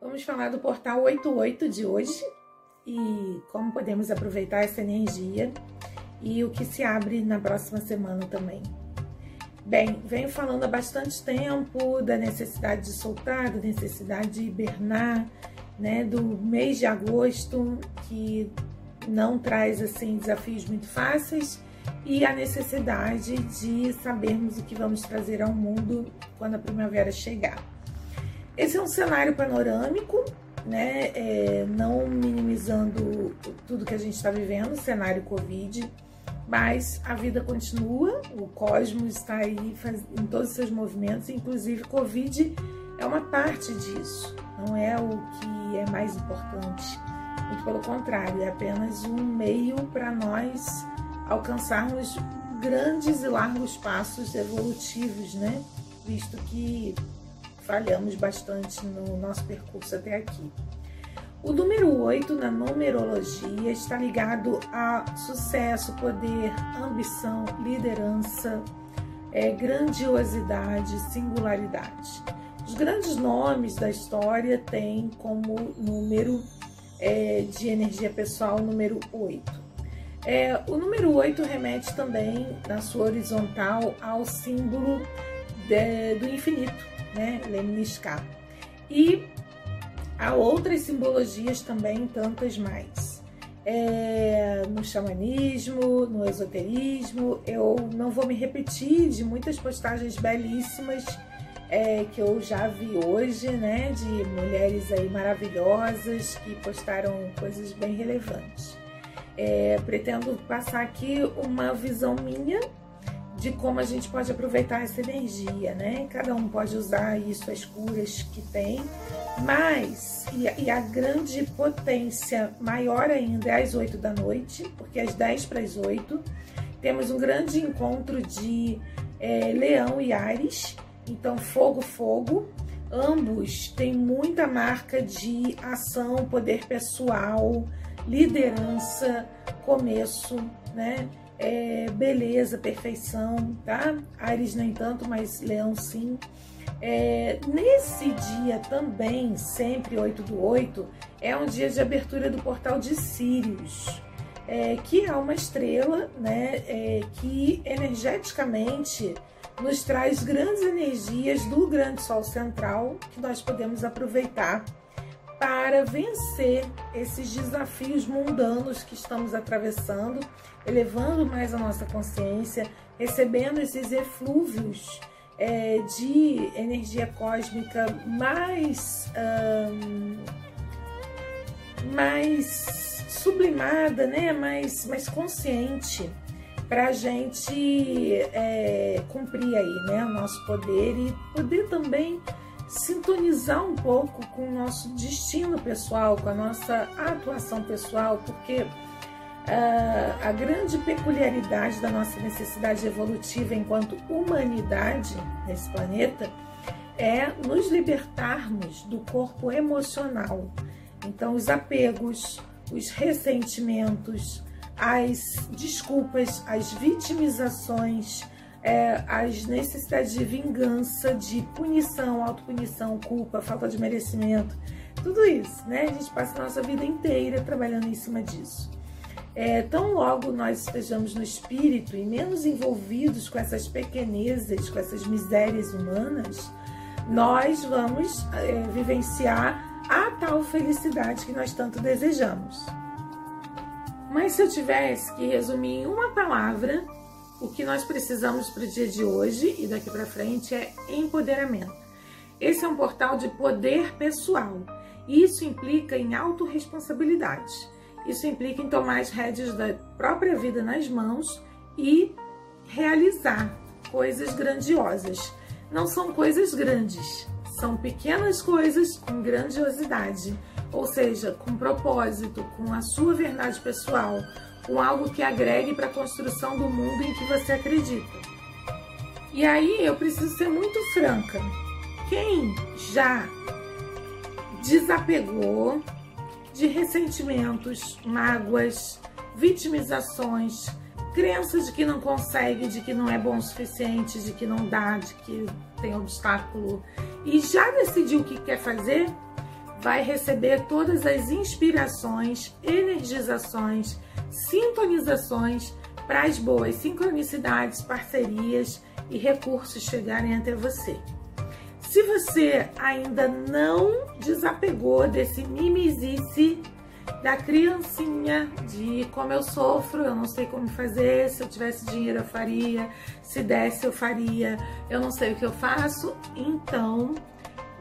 Vamos falar do portal 88 de hoje e como podemos aproveitar essa energia e o que se abre na próxima semana também. Bem, venho falando há bastante tempo da necessidade de soltar, da necessidade de hibernar, né, do mês de agosto que não traz assim desafios muito fáceis e a necessidade de sabermos o que vamos trazer ao mundo quando a primavera chegar. Esse é um cenário panorâmico, né? É, não minimizando tudo que a gente está vivendo, cenário Covid, mas a vida continua, o cosmos está aí faz, em todos os seus movimentos, inclusive Covid é uma parte disso, não é o que é mais importante. Muito pelo contrário, é apenas um meio para nós alcançarmos grandes e largos passos evolutivos, né? Visto que falhamos bastante no nosso percurso até aqui. O número 8 na numerologia está ligado a sucesso, poder, ambição, liderança, é, grandiosidade, singularidade. Os grandes nomes da história têm como número é, de energia pessoal o número 8. É, o número 8 remete também, na sua horizontal, ao símbolo de, do infinito, né? Lemniscar. E há outras simbologias também, tantas mais. É, no xamanismo, no esoterismo, eu não vou me repetir de muitas postagens belíssimas é, que eu já vi hoje, né, de mulheres aí maravilhosas que postaram coisas bem relevantes. É, pretendo passar aqui uma visão minha de como a gente pode aproveitar essa energia, né? Cada um pode usar isso as curas que tem, mas e a, e a grande potência maior ainda é às 8 da noite, porque às 10 para as 8 temos um grande encontro de é, Leão e Ares, então fogo, fogo. Ambos têm muita marca de ação, poder pessoal, liderança, começo, né? É, beleza, perfeição, tá? Ares nem tanto, mas Leão sim. É, nesse dia também, sempre 8 do 8, é um dia de abertura do portal de Sirius, é, que é uma estrela né, é, que energeticamente nos traz grandes energias do grande Sol central que nós podemos aproveitar para vencer esses desafios mundanos que estamos atravessando, elevando mais a nossa consciência, recebendo esses eflúvios é, de energia cósmica mais, mais sublimada, né? mais, mais consciente para a gente é, cumprir aí né? o nosso poder e poder também sintonizar um pouco com o nosso destino pessoal, com a nossa atuação pessoal, porque uh, a grande peculiaridade da nossa necessidade evolutiva enquanto humanidade nesse planeta é nos libertarmos do corpo emocional. Então, os apegos, os ressentimentos, as desculpas, as vitimizações, é, as necessidades de vingança, de punição, autopunição, culpa, falta de merecimento, tudo isso, né? A gente passa a nossa vida inteira trabalhando em cima disso. É, tão logo nós estejamos no espírito e menos envolvidos com essas pequenezas, com essas misérias humanas, nós vamos é, vivenciar a tal felicidade que nós tanto desejamos. Mas se eu tivesse que resumir em uma palavra, o que nós precisamos para o dia de hoje e daqui para frente é empoderamento. Esse é um portal de poder pessoal. E isso implica em autorresponsabilidade. Isso implica em tomar as rédeas da própria vida nas mãos e realizar coisas grandiosas. Não são coisas grandes, são pequenas coisas com grandiosidade, ou seja, com propósito, com a sua verdade pessoal, com algo que agregue para a construção do mundo em que você acredita. E aí eu preciso ser muito franca. Quem já desapegou de ressentimentos, mágoas, vitimizações, crenças de que não consegue, de que não é bom o suficiente, de que não dá, de que tem obstáculo e já decidiu o que quer fazer, vai receber todas as inspirações, energizações, sintonizações para as boas sincronicidades, parcerias e recursos chegarem até você. Se você ainda não desapegou desse mimizice da criancinha, de como eu sofro, eu não sei como fazer, se eu tivesse dinheiro eu faria, se desse eu faria, eu não sei o que eu faço, então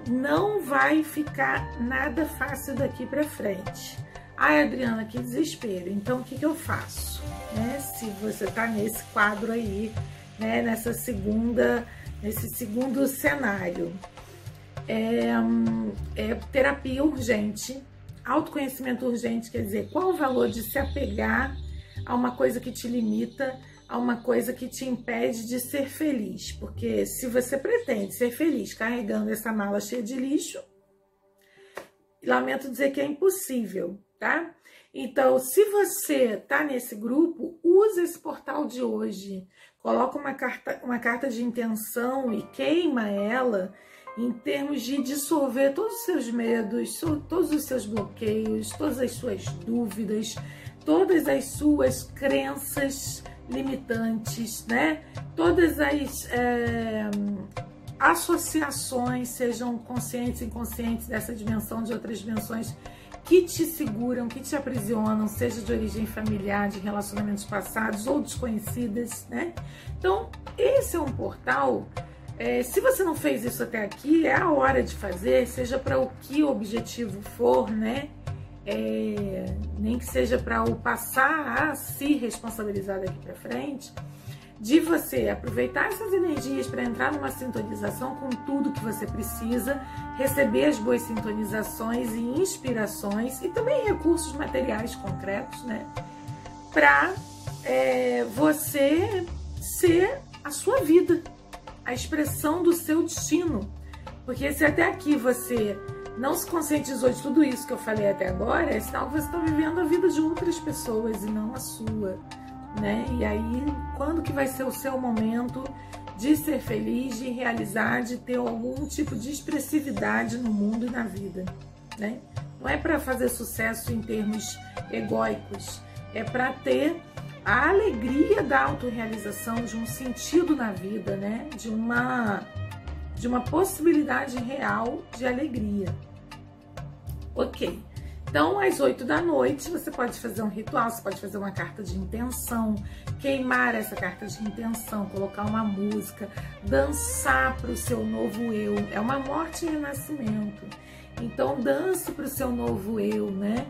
não vai ficar nada fácil daqui para frente. Ai, Adriana, que desespero. Então, o que, que eu faço? Né? Se você tá nesse quadro aí, né? Nessa segunda, nesse segundo cenário. É, é terapia urgente, autoconhecimento urgente, quer dizer, qual o valor de se apegar a uma coisa que te limita, a uma coisa que te impede de ser feliz. Porque se você pretende ser feliz carregando essa mala cheia de lixo, lamento dizer que é impossível, tá? Então, se você tá nesse grupo, use esse portal de hoje. Coloca uma carta, uma carta de intenção e queima ela em termos de dissolver todos os seus medos, todos os seus bloqueios, todas as suas dúvidas, todas as suas crenças limitantes, né? Todas as é, associações, sejam conscientes inconscientes dessa dimensão, de outras dimensões, que te seguram, que te aprisionam, seja de origem familiar, de relacionamentos passados ou desconhecidas, né? Então, esse é um portal. É, se você não fez isso até aqui, é a hora de fazer, seja para o que objetivo for, né? é, nem que seja para o passar a se responsabilizar daqui para frente, de você aproveitar essas energias para entrar numa sintonização com tudo que você precisa, receber as boas sintonizações e inspirações e também recursos materiais concretos, né? Para é, você ser a sua vida, a expressão do seu destino. Porque se até aqui você não se conscientizou de tudo isso que eu falei até agora, é sinal que você está vivendo a vida de outras pessoas e não a sua, né? E aí, quando que vai ser o seu momento de ser feliz, de realizar, de ter algum tipo de expressividade no mundo e na vida, né? Não é para fazer sucesso em termos egóicos, é para ter a alegria da autorrealização, de um sentido na vida, né? De uma de uma possibilidade real de alegria. Ok. Então, às 8 da noite, você pode fazer um ritual, você pode fazer uma carta de intenção, queimar essa carta de intenção, colocar uma música, dançar para o seu novo eu. É uma morte e renascimento. Então, dance para o seu novo eu, né?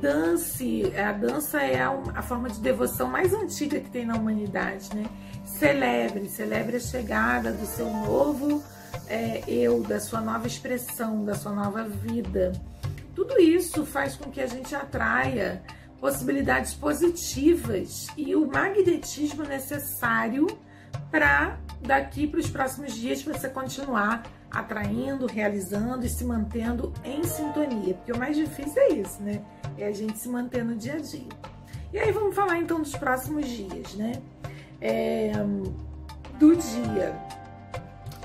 Dance, a dança é a, forma de devoção mais antiga que tem na humanidade, né? Celebre, celebre a chegada do seu novo é, eu, da sua nova expressão, da sua nova vida. Tudo isso faz com que a gente atraia possibilidades positivas e o magnetismo necessário para daqui para os próximos dias você continuar atraindo, realizando e se mantendo em sintonia, porque o mais difícil é isso, né? É a gente se manter no dia a dia. E aí vamos falar então dos próximos dias, né? É, do dia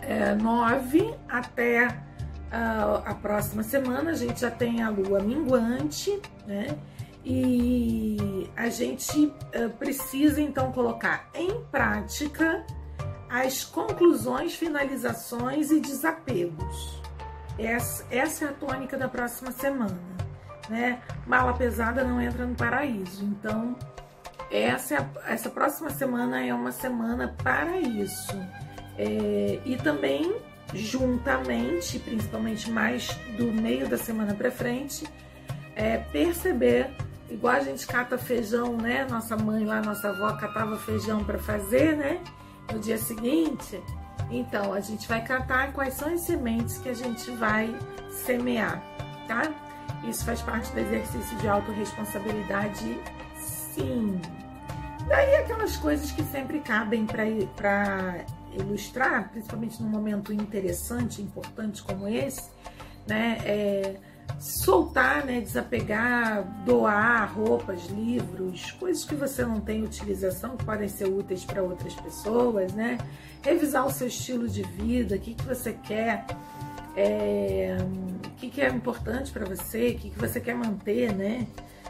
é, 9 até a, a próxima semana a gente já tem a lua minguante, né? E a gente uh, precisa então colocar em prática as conclusões, finalizações e desapegos. Essa, essa é a tônica da próxima semana, né? Mala pesada não entra no paraíso. Então, essa, essa próxima semana é uma semana para isso. É, e também juntamente, principalmente mais do meio da semana para frente, é perceber, igual a gente cata feijão, né? Nossa mãe lá, nossa avó catava feijão para fazer, né? No dia seguinte. Então, a gente vai catar quais são as sementes que a gente vai semear, tá? Isso faz parte do exercício de autorresponsabilidade, sim. Daí aquelas coisas que sempre cabem para ilustrar, principalmente num momento interessante, importante como esse, né? É, soltar, né? Desapegar, doar roupas, livros, coisas que você não tem utilização, que podem ser úteis para outras pessoas, né? Revisar o seu estilo de vida, o que, que você quer É, o que, que é importante para você, o que, que você quer manter, né?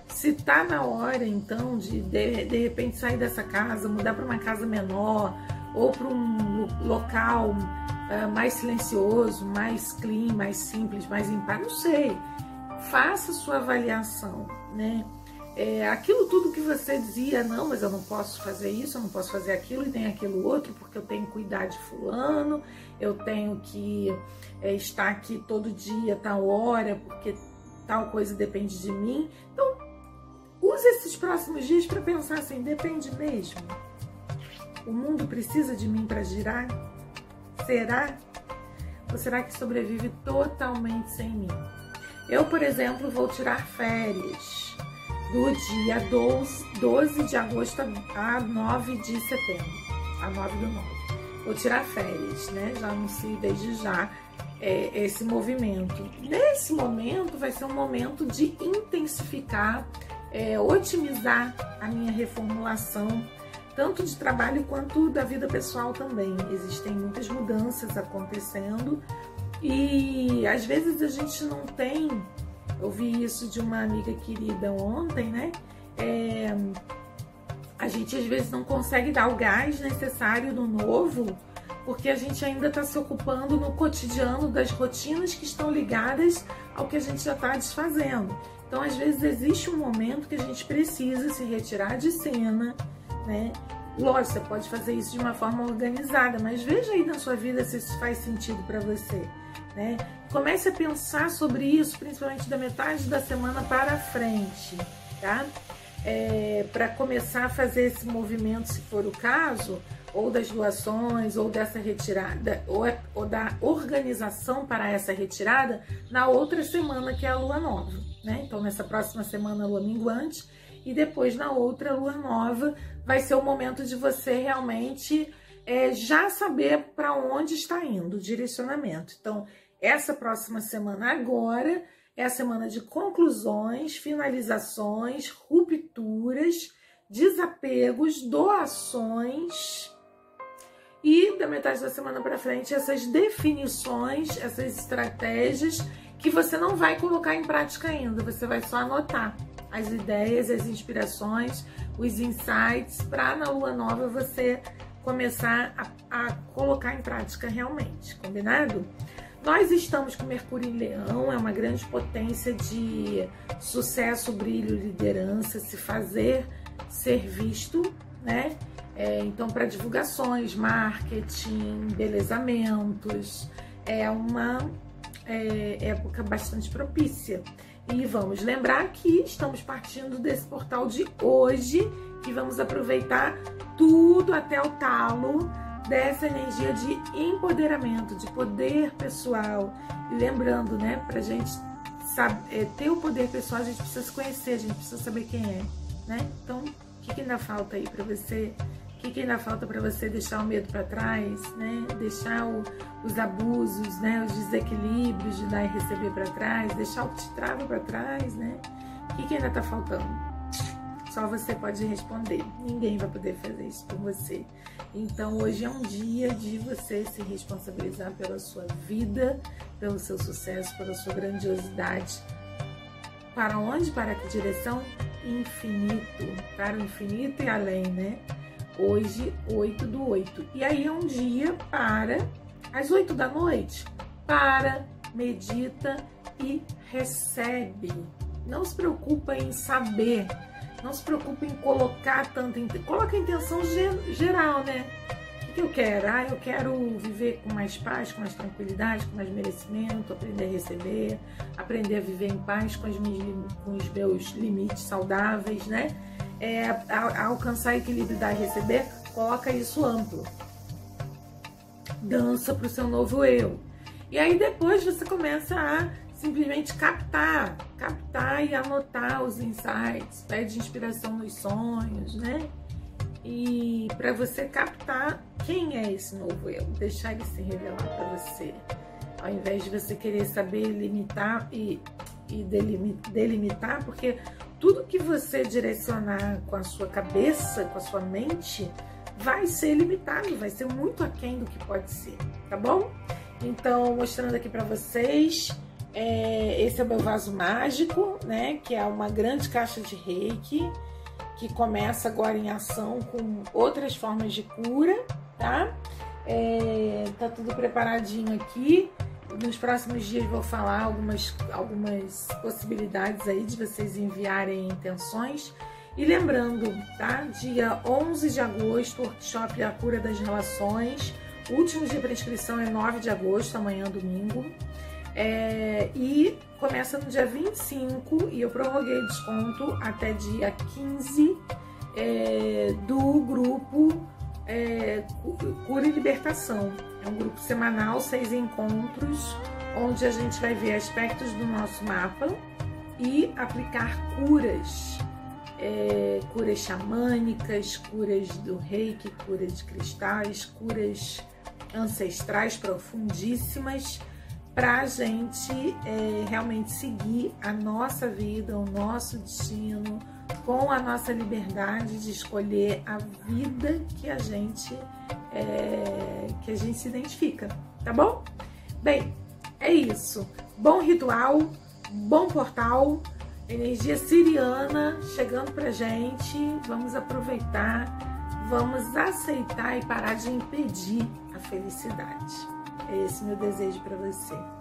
Se tá na hora, então, de, de de repente sair dessa casa, mudar para uma casa menor ou para um local uh, mais silencioso, mais clean, mais simples, mais em paz, não sei. Faça sua avaliação, né? É, aquilo tudo que você dizia, não, mas eu não posso fazer isso, eu não posso fazer aquilo e nem aquilo outro, porque eu tenho que cuidar de fulano, eu tenho que é, estar aqui todo dia, tal hora, porque tal coisa depende de mim. Então, use esses próximos dias para pensar assim, depende mesmo? O mundo precisa de mim para girar? Será? Ou será que sobrevive totalmente sem mim? Eu, por exemplo, vou tirar férias do dia 12, 12 de agosto a 9 de setembro, a 9 do 9. Vou tirar férias, né? Já anuncio desde já é, esse movimento. Nesse momento vai ser um momento de intensificar, é, otimizar a minha reformulação, tanto de trabalho quanto da vida pessoal também. Existem muitas mudanças acontecendo e às vezes a gente não tem ouvi isso de uma amiga querida ontem, né? É, a gente às vezes não consegue dar o gás necessário no novo porque a gente ainda está se ocupando no cotidiano das rotinas que estão ligadas ao que a gente já está desfazendo. Então, às vezes, existe um momento que a gente precisa se retirar de cena, né? Lógico, você pode fazer isso de uma forma organizada, mas veja aí na sua vida se isso faz sentido para você. Né? Comece a pensar sobre isso, principalmente da metade da semana para frente, tá? É, para começar a fazer esse movimento, se for o caso, ou das doações, ou dessa retirada, ou, é, ou da organização para essa retirada na outra semana, que é a lua nova. Né? Então, nessa próxima semana, lua minguante, e depois na outra lua nova, vai ser o momento de você realmente é, já saber para onde está indo o direcionamento. Então, essa próxima semana agora é a semana de conclusões, finalizações, rupturas, desapegos, doações e da metade da semana para frente essas definições, essas estratégias que você não vai colocar em prática ainda, você vai só anotar as ideias, as inspirações, os insights para na lua nova você começar a, a colocar em prática realmente, combinado? Nós estamos com Mercúrio em Leão, é uma grande potência de sucesso, brilho, liderança, se fazer, ser visto, né? É, então, para divulgações, marketing, belezamentos, é uma é, época bastante propícia. E vamos lembrar que estamos partindo desse portal de hoje, que vamos aproveitar tudo até o talo dessa energia de empoderamento, de poder pessoal. E lembrando, né, pra gente é, ter o poder pessoal, a gente precisa se conhecer, a gente precisa saber quem é, né? Então, o que, que ainda falta aí para você? O que, que ainda falta para você deixar o medo para trás, né? Deixar o, os abusos, né? Os desequilíbrios de dar e receber para trás, deixar o que te trava para trás, né? O que, que ainda tá faltando? Só você pode responder. Ninguém vai poder fazer isso por você. Então hoje é um dia de você se responsabilizar pela sua vida, pelo seu sucesso, pela sua grandiosidade. Para onde? Para que direção? Infinito. Para o infinito e além, né? Hoje, 8 do 8. E aí é um dia para às 8 da noite. Para, medita e recebe. Não se preocupa em saber não se preocupe em colocar tanto. Coloca a intenção geral, né? O que eu quero? Ah, eu quero viver com mais paz, com mais tranquilidade, com mais merecimento, aprender a receber, aprender a viver em paz com, minhas, com os meus limites saudáveis, né? É, a, a alcançar equilíbrio dar e receber, coloca isso amplo. Dança para o seu novo eu. E aí depois você começa a simplesmente captar, captar e anotar os insights, pede inspiração nos sonhos, né? E para você captar quem é esse novo eu, deixar ele se revelar para você, ao invés de você querer saber limitar e, e delimitar, porque tudo que você direcionar com a sua cabeça, com a sua mente, vai ser limitado, vai ser muito aquém do que pode ser, tá bom? Então, mostrando aqui para vocês, é, esse é o meu vaso mágico, né? Que é uma grande caixa de reiki, que começa agora em ação com outras formas de cura, tá? É, tá tudo preparadinho aqui. Nos próximos dias vou falar algumas, algumas possibilidades aí de vocês enviarem intenções. E lembrando, tá? Dia 11 de agosto, workshop A Cura das Relações. Último dia para inscrição é 9 de agosto, amanhã domingo. É, e começa no dia 25 e eu prorroguei desconto até dia 15 é, do grupo é, Cura e Libertação. É um grupo semanal, seis encontros, onde a gente vai ver aspectos do nosso mapa e aplicar curas. É, curas xamânicas, curas do reiki, curas de cristais, curas ancestrais profundíssimas para a gente é, realmente seguir a nossa vida, o nosso destino, com a nossa liberdade de escolher a vida que a gente é, que a gente se identifica, tá bom? Bem, é isso. Bom ritual, bom portal, energia siriana chegando pra gente. Vamos aproveitar, vamos aceitar e parar de impedir a felicidade. É esse meu desejo para você.